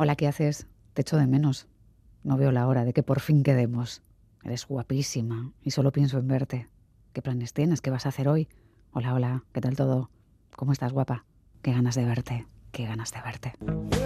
Hola, ¿qué haces? Te echo de menos. No veo la hora de que por fin quedemos. Eres guapísima y solo pienso en verte. ¿Qué planes tienes? ¿Qué vas a hacer hoy? Hola, hola, ¿qué tal todo? ¿Cómo estás, guapa? Qué ganas de verte, qué ganas de verte.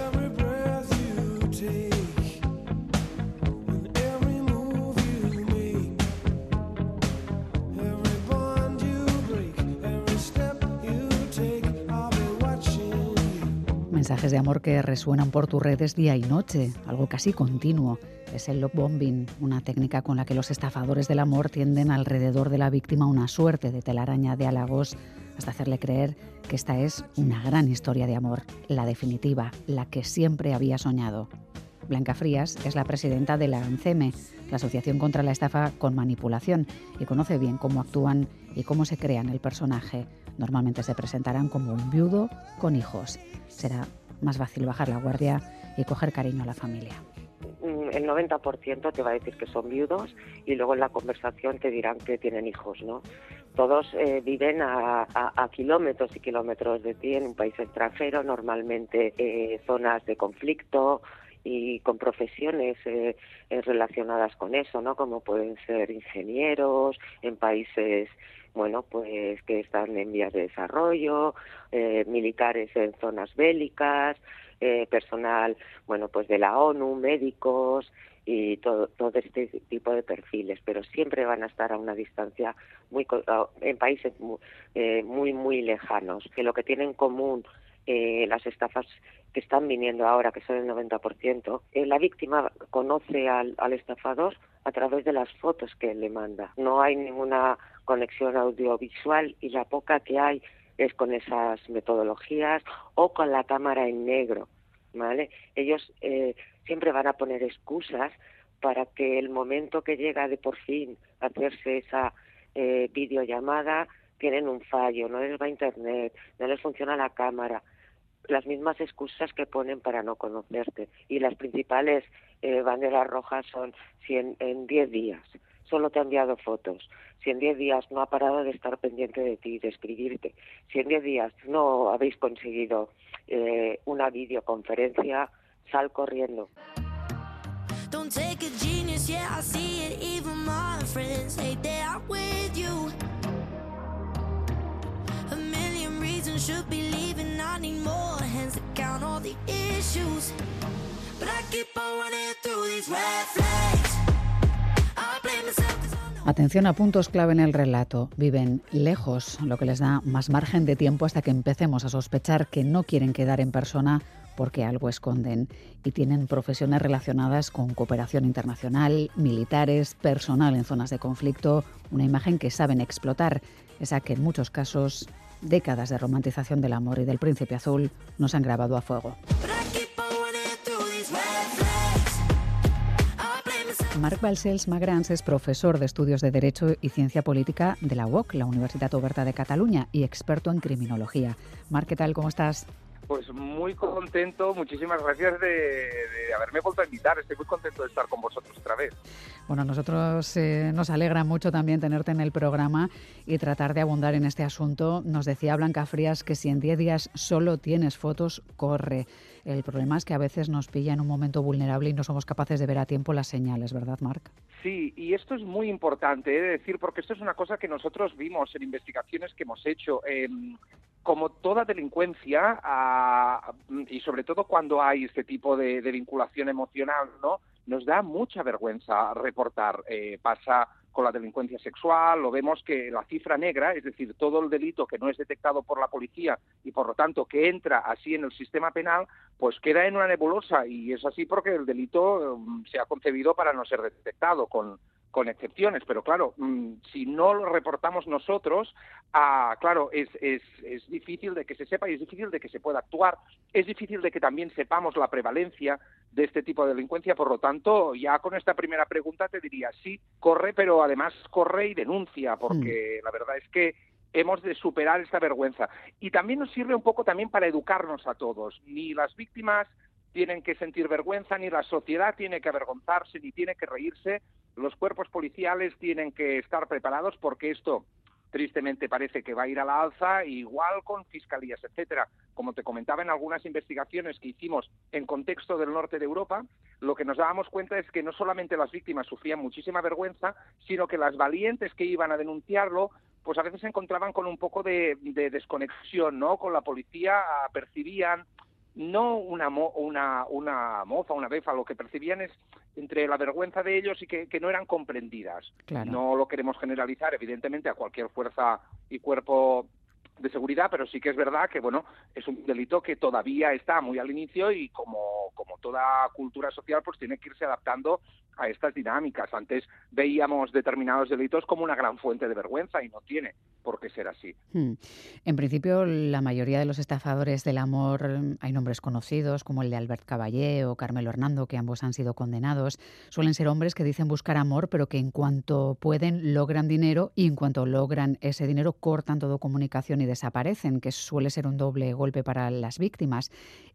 Mensajes de amor que resuenan por tus redes día y noche, algo casi continuo. Es el love bombing, una técnica con la que los estafadores del amor tienden alrededor de la víctima una suerte de telaraña de halagos hasta hacerle creer que esta es una gran historia de amor, la definitiva, la que siempre había soñado. Blanca Frías es la presidenta de la ANCEME, la Asociación contra la Estafa con Manipulación, y conoce bien cómo actúan y cómo se crean el personaje. Normalmente se presentarán como un viudo con hijos. Será más fácil bajar la guardia y coger cariño a la familia mm, el 90% te va a decir que son viudos y luego en la conversación te dirán que tienen hijos, ¿no? Todos eh, viven a, kilómetros y kilómetros de ti en un país extranjero, normalmente eh, zonas de conflicto y con profesiones eh, relacionadas con eso, ¿no? Como pueden ser ingenieros en países bueno, pues que están en vías de desarrollo, eh, militares en zonas bélicas, eh, personal, bueno, pues de la ONU, médicos y todo, todo este tipo de perfiles, pero siempre van a estar a una distancia muy en países muy, eh, muy, muy lejanos, que lo que tienen en común eh, las estafas que están viniendo ahora, que son el 90%, eh, la víctima conoce al, al estafador a través de las fotos que le manda. No hay ninguna conexión audiovisual y la poca que hay es con esas metodologías o con la cámara en negro, ¿vale? Ellos eh, siempre van a poner excusas para que el momento que llega de por fin hacerse esa eh, videollamada tienen un fallo, no les va internet, no les funciona la cámara, las mismas excusas que ponen para no conocerte. Y las principales eh, banderas rojas son si en 10 días solo te ha enviado fotos, si en 10 días no ha parado de estar pendiente de ti, de escribirte, si en 10 días no habéis conseguido eh, una videoconferencia, sal corriendo. Atención a puntos clave en el relato. Viven lejos, lo que les da más margen de tiempo hasta que empecemos a sospechar que no quieren quedar en persona porque algo esconden. Y tienen profesiones relacionadas con cooperación internacional, militares, personal en zonas de conflicto, una imagen que saben explotar, esa que en muchos casos décadas de romantización del amor y del príncipe azul nos han grabado a fuego. Marc Balcells Magrans es profesor de estudios de Derecho y Ciencia Política de la UOC, la Universidad Oberta de Cataluña, y experto en criminología. Marc, ¿qué tal? ¿Cómo estás? Pues muy contento, muchísimas gracias de, haberme vuelto a invitar. Estoy muy contento de estar con vosotros otra vez. Bueno, nosotros eh, nos alegra mucho también tenerte en el programa y tratar de abundar en este asunto. Nos decía Blanca Frías que si en 10 días solo tienes fotos, corre. El problema es que a veces nos pilla en un momento vulnerable y no somos capaces de ver a tiempo las señales, ¿verdad, Marc? Sí, y esto es muy importante, de decir, porque esto es una cosa que nosotros vimos en investigaciones que hemos hecho como toda delincuencia, y sobre todo cuando hay este tipo de, vinculación emocional, ¿no? Nos da mucha vergüenza reportar. Eh, pasa con la delincuencia sexual, lo vemos que la cifra negra, es decir, todo el delito que no es detectado por la policía y por lo tanto que entra así en el sistema penal, pues queda en una nebulosa. Y es así porque el delito mm, se ha concebido para no ser detectado con, con excepciones, pero claro, mm, si no lo reportamos nosotros, ah, claro, es, es, es, difícil de que se sepa y es difícil de que se pueda actuar, es difícil de que también sepamos la prevalencia de este tipo de delincuencia, por lo tanto, ya con esta primera pregunta te diría, sí, corre, pero además corre y denuncia, porque mm. la verdad es que hemos de superar esta vergüenza. Y también nos sirve un poco también para educarnos a todos, ni las víctimas tienen que sentir vergüenza, ni la sociedad tiene que avergonzarse, ni tiene que reírse. Los cuerpos policiales tienen que estar preparados porque esto tristemente parece que va a ir a la alza, igual con fiscalías, etcétera. Como te comentaba en algunas investigaciones que hicimos en contexto del norte de Europa, lo que nos dábamos cuenta es que no solamente las víctimas sufrían muchísima vergüenza, sino que las valientes que iban a denunciarlo pues a veces se encontraban con un poco de, desconexión, ¿no? Con la policía percibían no una, una, una moza, una befa, lo que percibían es entre la vergüenza de ellos y que, no eran comprendidas. No lo queremos generalizar, evidentemente, a cualquier fuerza y cuerpo de seguridad, pero sí que es verdad que bueno es un delito que todavía está muy al inicio y como, como toda cultura social pues tiene que irse adaptando a estas dinámicas. Antes veíamos determinados delitos como una gran fuente de vergüenza y no tiene por qué ser así. Hmm. En principio, la mayoría de los estafadores del amor, hay nombres conocidos como el de Albert Caballé o Carmelo Hernando, que ambos han sido condenados. Suelen ser hombres que dicen buscar amor, pero que en cuanto pueden logran dinero y en cuanto logran ese dinero cortan todo comunicación y desaparecen, que suele ser un doble golpe para las víctimas.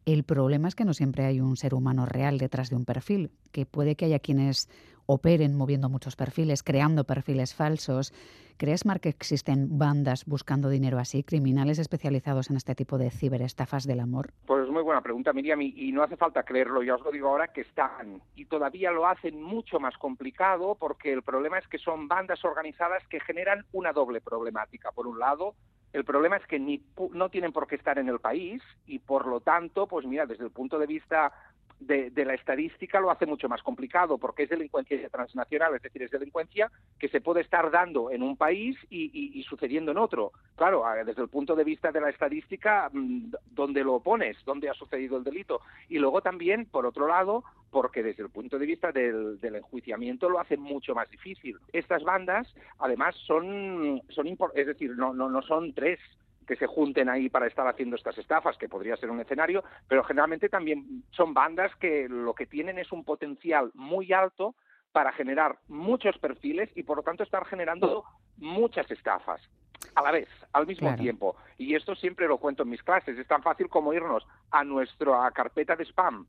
El problema es que no siempre hay un ser humano real detrás de un perfil, que puede que haya quienes operen moviendo muchos perfiles, creando perfiles falsos. ¿Crees, Mark, que existen bandas buscando dinero así, criminales especializados en este tipo de ciberestafas del amor? Pues es muy buena pregunta, Miriam, y, no hace falta creerlo, ya os lo digo ahora, que están. Y todavía lo hacen mucho más complicado porque el problema es que son bandas organizadas que generan una doble problemática. Por un lado, el problema es que ni, no tienen por qué estar en el país y por lo tanto, pues mira, desde el punto de vista de, la estadística lo hace mucho más complicado porque es delincuencia transnacional, es decir, es delincuencia que se puede estar dando en un país y, sucediendo en otro. Claro, desde el punto de vista de la estadística, mm, ¿dónde lo pones? ¿Dónde ha sucedido el delito? Y luego también, por otro lado, porque desde el punto de vista del, enjuiciamiento lo hace mucho más difícil. Estas bandas, además, son, son es decir, no, no, no son tres, que se junten ahí para estar haciendo estas estafas, que podría ser un escenario, pero generalmente también son bandas que lo que tienen es un potencial muy alto para generar muchos perfiles y por lo tanto estar generando muchas estafas a la vez, al mismo tiempo. Y esto siempre lo cuento en mis clases. Es tan fácil como irnos a nuestra carpeta de spam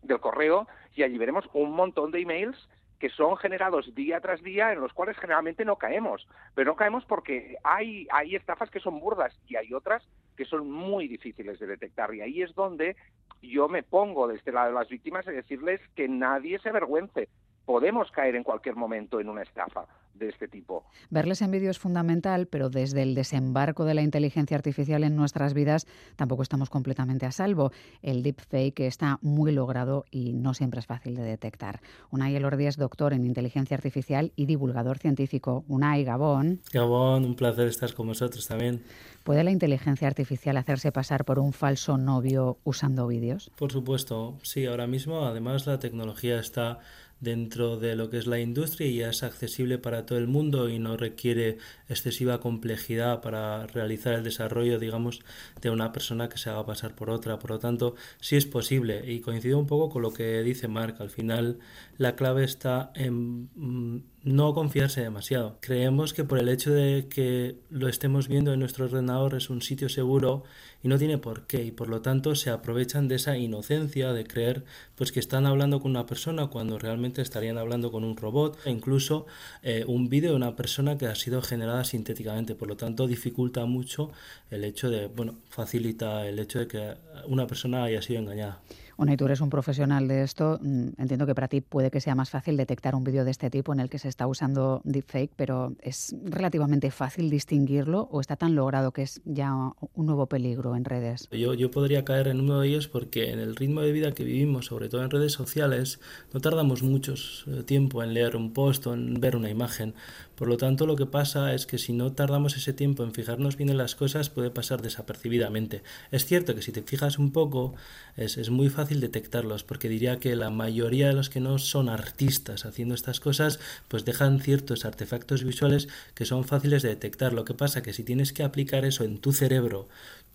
del correo y allí veremos un montón de emails que son generados día tras día en los cuales generalmente no caemos. Pero no caemos porque hay, hay estafas que son burdas y hay otras que son muy difíciles de detectar. Y ahí es donde yo me pongo desde este lado de las víctimas y decirles que nadie se avergüence. Podemos caer en cualquier momento en una estafa de este tipo. Verles en vídeo es fundamental, pero desde el desembarco de la inteligencia artificial en nuestras vidas tampoco estamos completamente a salvo. El deepfake está muy logrado y no siempre es fácil de detectar. Unai Elordi es doctor en inteligencia artificial y divulgador científico. Unai, Gabón. Gabón, un placer estar con vosotros también. ¿Puede la inteligencia artificial hacerse pasar por un falso novio usando vídeos? Por supuesto, sí. Ahora mismo, además, la tecnología está dentro de lo que es la industria y es accesible para todo el mundo y no requiere excesiva complejidad para realizar el desarrollo, digamos, de una persona que se haga pasar por otra. Por lo tanto, sí es posible y coincido un poco con lo que dice Mark. Al final, la clave está en mm, no confiarse demasiado. Creemos que por el hecho de que lo estemos viendo en nuestro ordenador es un sitio seguro y no tiene por qué y por lo tanto se aprovechan de esa inocencia de creer pues que están hablando con una persona cuando realmente estarían hablando con un robot e incluso eh, un vídeo de una persona que ha sido generada sintéticamente por lo tanto dificulta mucho el hecho de bueno facilita el hecho de que una persona haya sido engañada bueno, y tú eres un profesional de esto. Mm, entiendo que para ti puede que sea más fácil detectar un vídeo de este tipo en el que se está usando deepfake, pero ¿es relativamente fácil distinguirlo o está tan logrado que es ya un nuevo peligro en redes? Yo, yo podría caer en uno de ellos porque en el ritmo de vida que vivimos, sobre todo en redes sociales, no tardamos mucho eh, tiempo en leer un post o en ver una imagen. Por lo tanto, lo que pasa es que si no tardamos ese tiempo en fijarnos bien en las cosas, puede pasar desapercibidamente. Es cierto que si te fijas un poco, es, es muy fácil detectarlos, porque diría que la mayoría de los que no son artistas haciendo estas cosas, pues dejan ciertos artefactos visuales que son fáciles de detectar. Lo que pasa que si tienes que aplicar eso en tu cerebro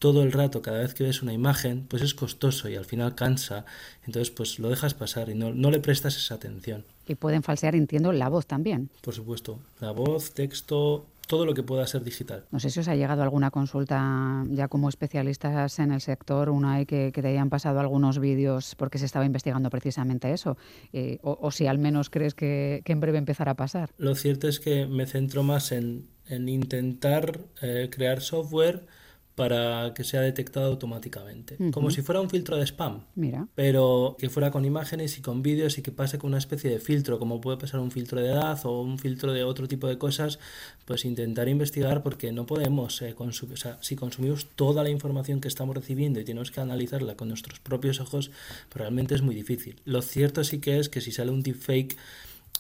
todo el rato cada vez que ves una imagen, pues es costoso y al final cansa. Entonces, pues lo dejas pasar y no, no le prestas esa atención. Y pueden falsear, entiendo, la voz también. Por supuesto. La voz, texto, todo lo que pueda ser digital. No sé si os ha llegado alguna consulta ya como especialistas en el sector, una hay que, que te hayan pasado algunos vídeos porque se estaba investigando precisamente eso, eh, o, si al menos crees que, que, en breve empezará a pasar. Lo cierto es que me centro más en en intentar eh, crear software para que sea detectado automáticamente, como si fuera un filtro de spam, Mira. pero que fuera con imágenes y con vídeos y que pase con una especie de filtro, como puede pasar un filtro de edad o un filtro de otro tipo de cosas, pues intentar investigar porque no podemos eh, consumir, o sea, si consumimos toda la información que estamos recibiendo y tenemos que analizarla con nuestros propios ojos, pues realmente es muy difícil. Lo cierto sí que es que si sale un deepfake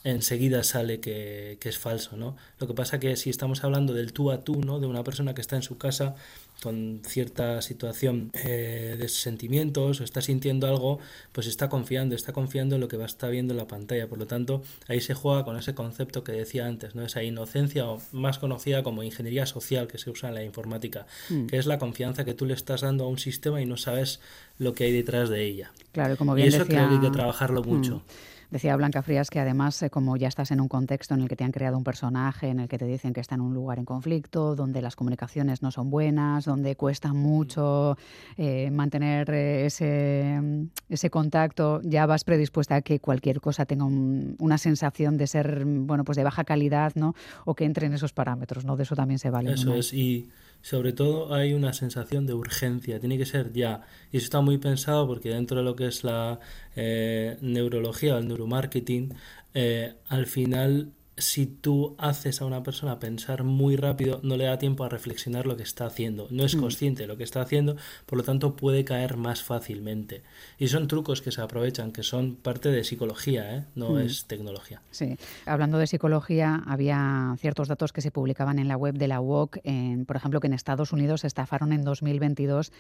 enseguida sale que, que, es falso, ¿no? Lo que pasa que si estamos hablando del tú a tú, ¿no? De una persona que está en su casa con cierta situación eh, de sentimientos o está sintiendo algo, pues está confiando, está confiando en lo que va a estar viendo en la pantalla. Por lo tanto, ahí se juega con ese concepto que decía antes, ¿no? Esa inocencia o más conocida como ingeniería social que se usa en la informática, mm. que es la confianza que tú le estás dando a un sistema y no sabes lo que hay detrás de ella. Claro, como bien y eso decía... creo que hay que trabajarlo mucho. Mm. Decía Blanca Frías que además, eh, como ya estás en un contexto en el que te han creado un personaje, en el que te dicen que está en un lugar en conflicto, donde las comunicaciones no son buenas, donde cuesta mucho eh, mantener eh, ese, ese contacto, ya vas predispuesta a que cualquier cosa tenga una sensación de ser, bueno, pues de baja calidad, ¿no? O que entre en esos parámetros, ¿no? De eso también se vale. Eso es, y sobre todo hay una sensación de urgencia, tiene que ser ya. Y eso está muy pensado porque dentro de lo que es la eh, neurología el neuromarketing, eh, al final si tú haces a una persona pensar muy rápido, no le da tiempo a reflexionar lo que está haciendo. No es mm. consciente de lo que está haciendo, por lo tanto puede caer más fácilmente. Y son trucos que se aprovechan, que son parte de psicología, ¿eh? no mm. es tecnología. Sí, hablando de psicología, había ciertos datos que se publicaban en la web de la UOC, por ejemplo, que en Estados Unidos estafaron en 2022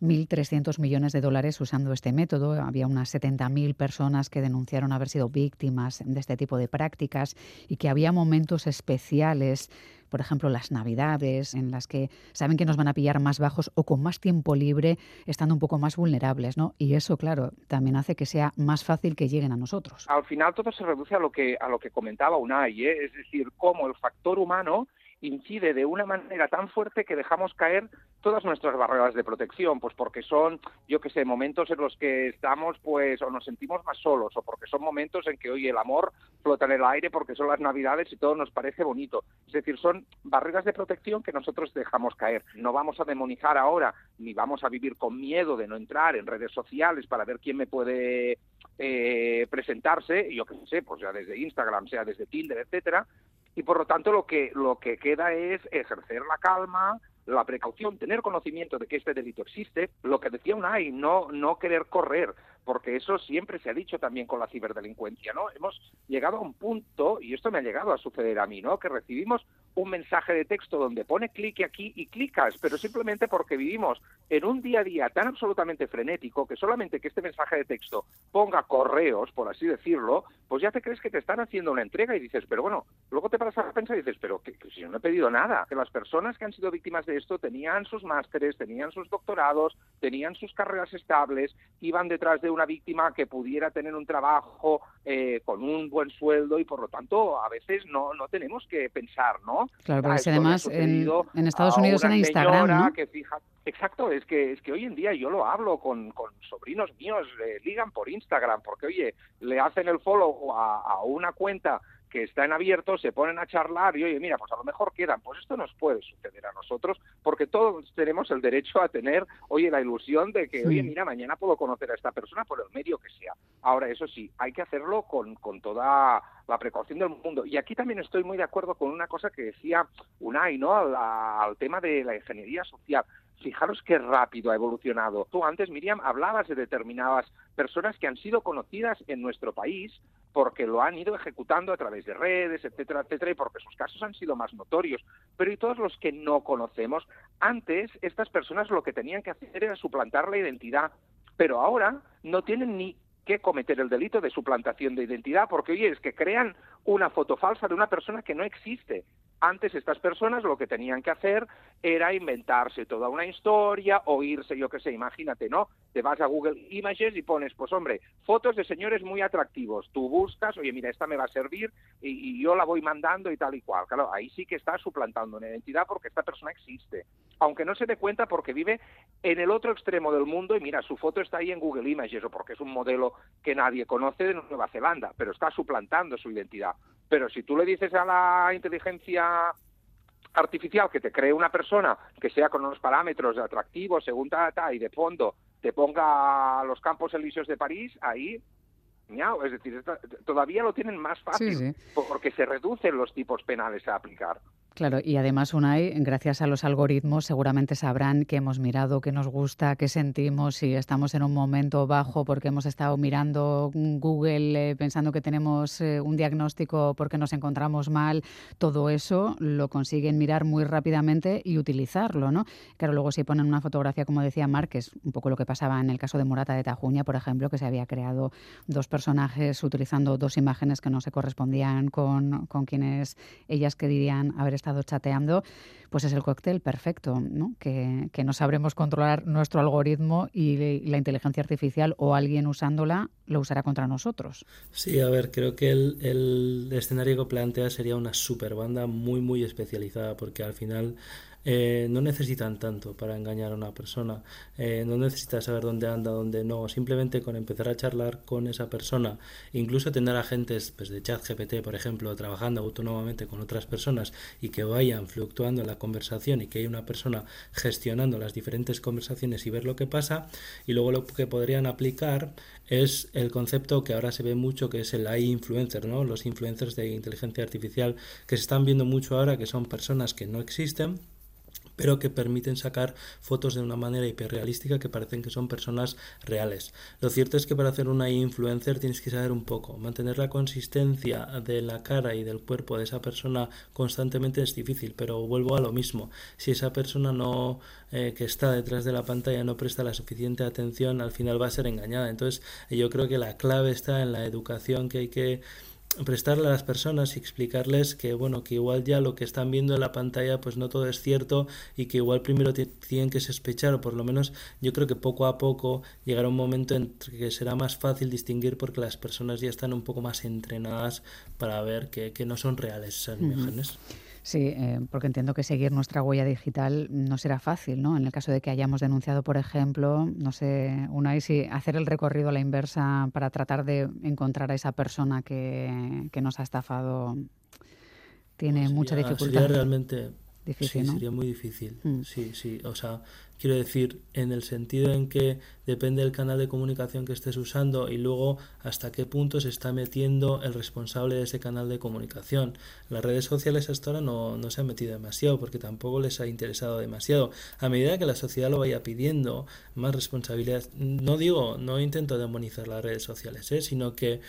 1.300 millones de dólares usando este método. Había unas 70.000 personas que denunciaron haber sido víctimas de este tipo de prácticas y que había momentos especiales por ejemplo, las navidades, en las que saben que nos van a pillar más bajos o con más tiempo libre, estando un poco más vulnerables, ¿no? Y eso, claro, también hace que sea más fácil que lleguen a nosotros. Al final todo se reduce a lo que a lo que comentaba Unai, ¿eh? es decir, cómo el factor humano incide de una manera tan fuerte que dejamos caer todas nuestras barreras de protección, pues porque son, yo que sé, momentos en los que estamos, pues, o nos sentimos más solos, o porque son momentos en que, hoy el amor flota en el aire porque son las navidades y todo nos parece bonito. Es decir, son barreras de protección que nosotros dejamos caer. No vamos a demonizar ahora, ni vamos a vivir con miedo de no entrar en redes sociales para ver quién me puede eh, presentarse, yo que sé, pues ya desde Instagram, sea desde Tinder, etcétera, y por lo tanto lo que, lo que queda es ejercer la calma, la precaución, tener conocimiento de que este delito existe, lo que decía Unai, no, no querer correr, porque eso siempre se ha dicho también con la ciberdelincuencia, ¿no? Hemos llegado a un punto, y esto me ha llegado a suceder a mí, ¿no? Que recibimos un mensaje de texto donde pone clique aquí y clicas, pero simplemente porque vivimos en un día a día tan absolutamente frenético que solamente que este mensaje de texto ponga correos, por así decirlo, pues ya te crees que te están haciendo una entrega y dices, pero bueno, luego te paras a pensar y dices, pero que, si yo no he pedido nada, que las personas que han sido víctimas de esto tenían sus másteres, tenían sus doctorados, tenían sus carreras estables, iban detrás de una víctima que pudiera tener un trabajo eh, con un buen sueldo y por lo tanto a veces no, no tenemos que pensar, ¿no? Claro, porque ah, además en, Estados Unidos en Instagram, ¿no? Que fija, exacto, es que es que hoy en día yo lo hablo con, con sobrinos míos, eh, ligan por Instagram, porque oye, le hacen el follow a, a una cuenta que está en abierto, se ponen a charlar y oye, mira, pues a lo mejor quedan. Pues esto nos puede suceder a nosotros porque todos tenemos el derecho a tener, oye, la ilusión de que, oye, mira, mañana puedo conocer a esta persona por el medio que sea. Ahora, eso sí, hay que hacerlo con, con toda la precaución del mundo. Y aquí también estoy muy de acuerdo con una cosa que decía Unai, ¿no? Al, al tema de la ingeniería social. Fijaros qué rápido ha evolucionado. Tú antes, Miriam, hablabas de determinadas personas que han sido conocidas en nuestro país porque lo han ido ejecutando a través de redes, etcétera, etcétera, y porque sus casos han sido más notorios. Pero y todos los que no conocemos, antes estas personas lo que tenían que hacer era suplantar la identidad, pero ahora no tienen ni que cometer el delito de suplantación de identidad, porque oye, es que crean una foto falsa de una persona que no existe. Antes estas personas lo que tenían que hacer era inventarse toda una historia o irse, yo qué sé, imagínate, ¿no? Te vas a Google Images y pones, pues hombre, fotos de señores muy atractivos. Tú buscas, oye, mira, esta me va a servir y, y yo la voy mandando y tal y cual. Claro, ahí sí que está suplantando una identidad porque esta persona existe. Aunque no se dé cuenta porque vive en el otro extremo del mundo y mira, su foto está ahí en Google Images o porque es un modelo que nadie conoce de Nueva Zelanda, pero está suplantando su identidad. Pero si tú le dices a la inteligencia artificial que te cree una persona que sea con unos parámetros de atractivo, según ta, y de fondo te ponga los campos elíseos de París, ahí es decir, todavía lo tienen más fácil porque se reducen los tipos penales a aplicar. Claro, y además, Unai, gracias a los algoritmos, seguramente sabrán que hemos mirado, qué nos gusta, qué sentimos, si estamos en un momento bajo porque hemos estado mirando Google eh, pensando que tenemos eh, un diagnóstico porque nos encontramos mal. Todo eso lo consiguen mirar muy rápidamente y utilizarlo, ¿no? Claro, luego si ponen una fotografía, como decía Mark, que es un poco lo que pasaba en el caso de Morata de Tajuña, por ejemplo, que se había creado dos personajes utilizando dos imágenes que no se correspondían con, con quienes ellas querían haber estado chateando, pues es el cóctel perfecto, ¿no? Que, no sabremos controlar nuestro algoritmo y la inteligencia artificial o alguien usándola lo usará contra nosotros. Sí, a ver, creo que el, el escenario que plantea sería una super banda muy, muy especializada, porque al final eh, no necesitan tanto para engañar a una persona, eh, no necesitas saber dónde anda, dónde no, simplemente con empezar a charlar con esa persona, incluso tener agentes pues, de chat GPT, por ejemplo, trabajando autónomamente con otras personas y que vayan fluctuando en la conversación y que haya una persona gestionando las diferentes conversaciones y ver lo que pasa, y luego lo que podrían aplicar es el concepto que ahora se ve mucho que es el AI influencer, ¿no? Los influencers de inteligencia artificial que se están viendo mucho ahora que son personas que no existen pero que permiten sacar fotos de una manera hiperrealística que parecen que son personas reales. Lo cierto es que para hacer una influencer tienes que saber un poco, mantener la consistencia de la cara y del cuerpo de esa persona constantemente es difícil, pero vuelvo a lo mismo. Si esa persona no eh, que está detrás de la pantalla no presta la suficiente atención, al final va a ser engañada. Entonces, yo creo que la clave está en la educación que hay que prestarle a las personas y explicarles que bueno que igual ya lo que están viendo en la pantalla pues no todo es cierto y que igual primero tienen que sospechar o por lo menos yo creo que poco a poco llegará un momento en que será más fácil distinguir porque las personas ya están un poco más entrenadas para ver que, que no son reales esas imágenes. Sí, eh, porque entiendo que seguir nuestra huella digital no será fácil, ¿no? En el caso de que hayamos denunciado, por ejemplo, no sé, una y si hacer el recorrido a la inversa para tratar de encontrar a esa persona que, que nos ha estafado tiene pues mucha dificultad. Sería realmente sí, sería muy difícil. Mm. Sí, sí. O sea, quiero decir, en el sentido en que depende del canal de comunicación que estés usando y luego hasta qué punto se está metiendo el responsable de ese canal de comunicación. Las redes sociales hasta ahora no, no se han metido demasiado porque tampoco les ha interesado demasiado. A medida que la sociedad lo vaya pidiendo, más responsabilidad. No digo, no intento demonizar las redes sociales, ¿eh? sino que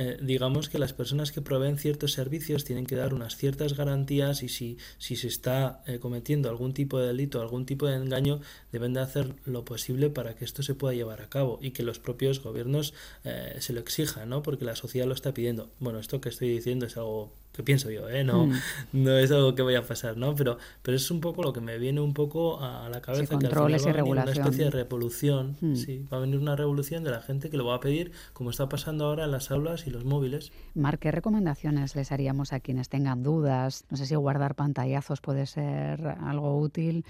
eh, digamos que las personas que proveen ciertos servicios tienen que dar unas ciertas garantías y si, si se está eh, cometiendo algún tipo de delito, algún tipo de engaño, deben de hacer lo posible para que esto se pueda llevar a cabo y que los propios gobiernos eh, se lo exijan, ¿no? Porque la sociedad lo está pidiendo. Bueno, esto que estoy diciendo es algo que pienso yo, ¿eh? No, mm. no es algo que vaya a pasar, ¿no? Pero, pero es un poco lo que me viene un poco a la cabeza. que controles y regulación. Una especie de revolución, mm. sí. Va a venir una revolución de la gente que lo va a pedir, como está pasando ahora en las aulas y los móviles. Mar, ¿qué recomendaciones les haríamos a quienes tengan dudas? No sé si guardar pantallazos puede ser algo útil.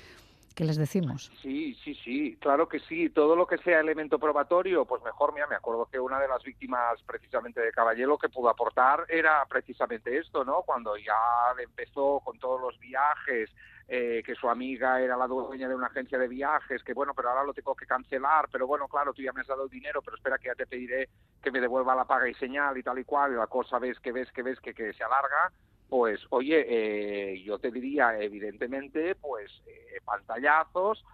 ¿Qué les decimos? Sí, sí, sí, claro que sí. Todo lo que sea elemento probatorio, pues mejor. Mira, me acuerdo que una de las víctimas precisamente de Caballero que pudo aportar era precisamente esto, ¿no? Cuando ya empezó con todos los viajes, eh, que su amiga era la dueña de una agencia de viajes, que bueno, pero ahora lo tengo que cancelar, pero bueno, claro, tú ya me has dado el dinero, pero espera que ya te pediré que me devuelva la paga y señal y tal y cual, y la cosa ves que ves que ves que, que se alarga pues oye, eh, yo te diría evidentemente, pues eh, pantallazos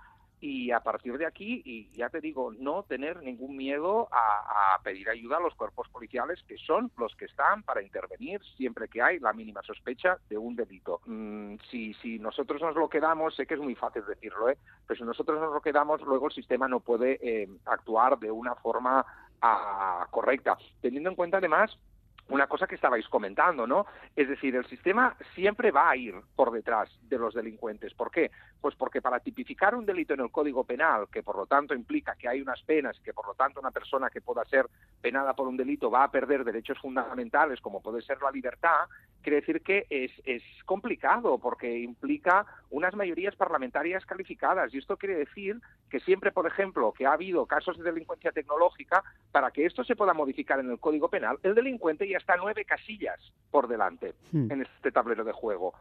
y a partir de aquí, y ya te digo, no tener ningún miedo a, pedir ayuda a los cuerpos policiales, que son los que están para intervenir siempre que hay la mínima sospecha de un delito. Mm, si, si nosotros nos lo quedamos, sé que es muy fácil decirlo, ¿eh? pero si nosotros nos lo quedamos, luego el sistema no puede eh, actuar de una forma ah, correcta, teniendo en cuenta además una cosa que estabais comentando, ¿no? Es decir, el sistema siempre va a ir por detrás de los delincuentes. ¿Por qué? Pues porque para tipificar un delito en el Código Penal, que por lo tanto implica que hay unas penas, que por lo tanto una persona que pueda ser penada por un delito va a perder derechos fundamentales, como puede ser la libertad, quiere decir que es, es complicado, porque implica unas mayorías parlamentarias calificadas. Y esto quiere decir que siempre, por ejemplo, que ha habido casos de delincuencia tecnológica, para que esto se pueda modificar en el Código Penal, el delincuente ya está nueve casillas por delante hmm. en este tablero de juego.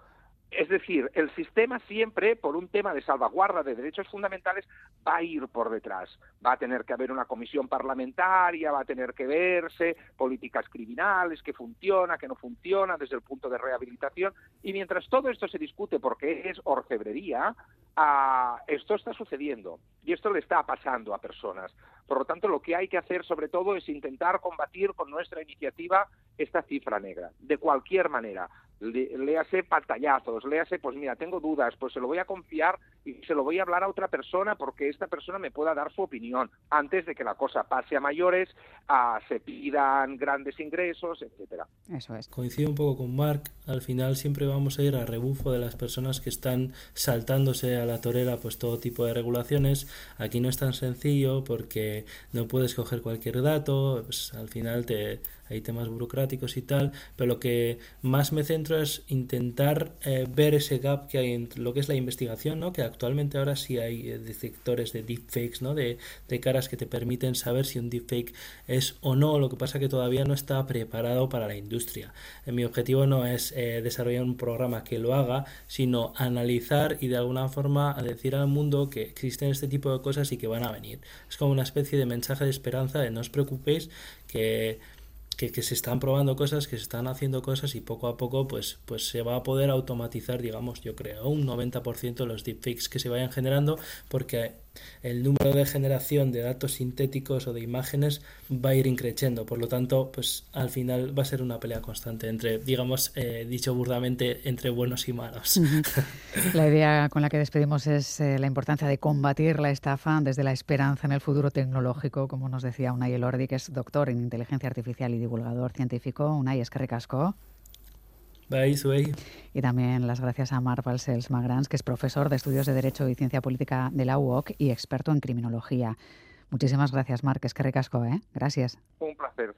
Es decir, el sistema siempre, por un tema de salvaguarda de derechos fundamentales, va a ir por detrás. Va a tener que haber una comisión parlamentaria, va a tener que verse políticas criminales, que funciona, que no funciona desde el punto de rehabilitación. Y mientras todo esto se discute porque es orfebrería, ah, esto está sucediendo y esto le está pasando a personas. Por lo tanto, lo que hay que hacer sobre todo es intentar combatir con nuestra iniciativa esta cifra negra, de cualquier manera léase pantallazos, léase, pues mira, tengo dudas, pues se lo voy a confiar y se lo voy a hablar a otra persona porque esta persona me pueda dar su opinión antes de que la cosa pase a mayores, a, se pidan grandes ingresos, etcétera. Eso es. Coincido un poco con Mark, al final siempre vamos a ir a rebufo de las personas que están saltándose a la torera pues todo tipo de regulaciones. Aquí no es tan sencillo porque no puedes coger cualquier dato, pues, al final te hay temas burocráticos y tal, pero lo que más me centro es intentar eh, ver ese gap que hay entre lo que es la investigación, ¿no? que actualmente ahora sí hay eh, detectores de deepfakes, ¿no? de, de caras que te permiten saber si un deepfake es o no, lo que pasa que todavía no está preparado para la industria. Eh, mi objetivo no es desarrollar un programa que lo haga, sino analizar y de alguna forma decir al mundo que existen este tipo de cosas y que van a venir. Es como una especie de mensaje de esperanza de no os preocupéis que que, que, se están probando cosas, que se están haciendo cosas y poco a poco pues, pues se va a poder automatizar, digamos, yo creo, un 90% los deepfakes que se vayan generando porque el número de generación de datos sintéticos o de imágenes va a ir increciendo. Por lo tanto, pues al final va a ser una pelea constante entre, digamos, eh, dicho burdamente, entre buenos y malos. La idea con la que despedimos es eh, la importancia de combatir la estafa desde la esperanza en el futuro tecnológico, como nos decía Unai Elordi, que es doctor en inteligencia artificial y divulgador científico. Unai, es que recasco. Y también las gracias a Marc Balcells Magrans, que es profesor de Estudios de Derecho y Ciencia Política de la UOC y experto en criminología. Muchísimas gracias, Marc. Es que recasco, ¿eh? Gracias. Un placer.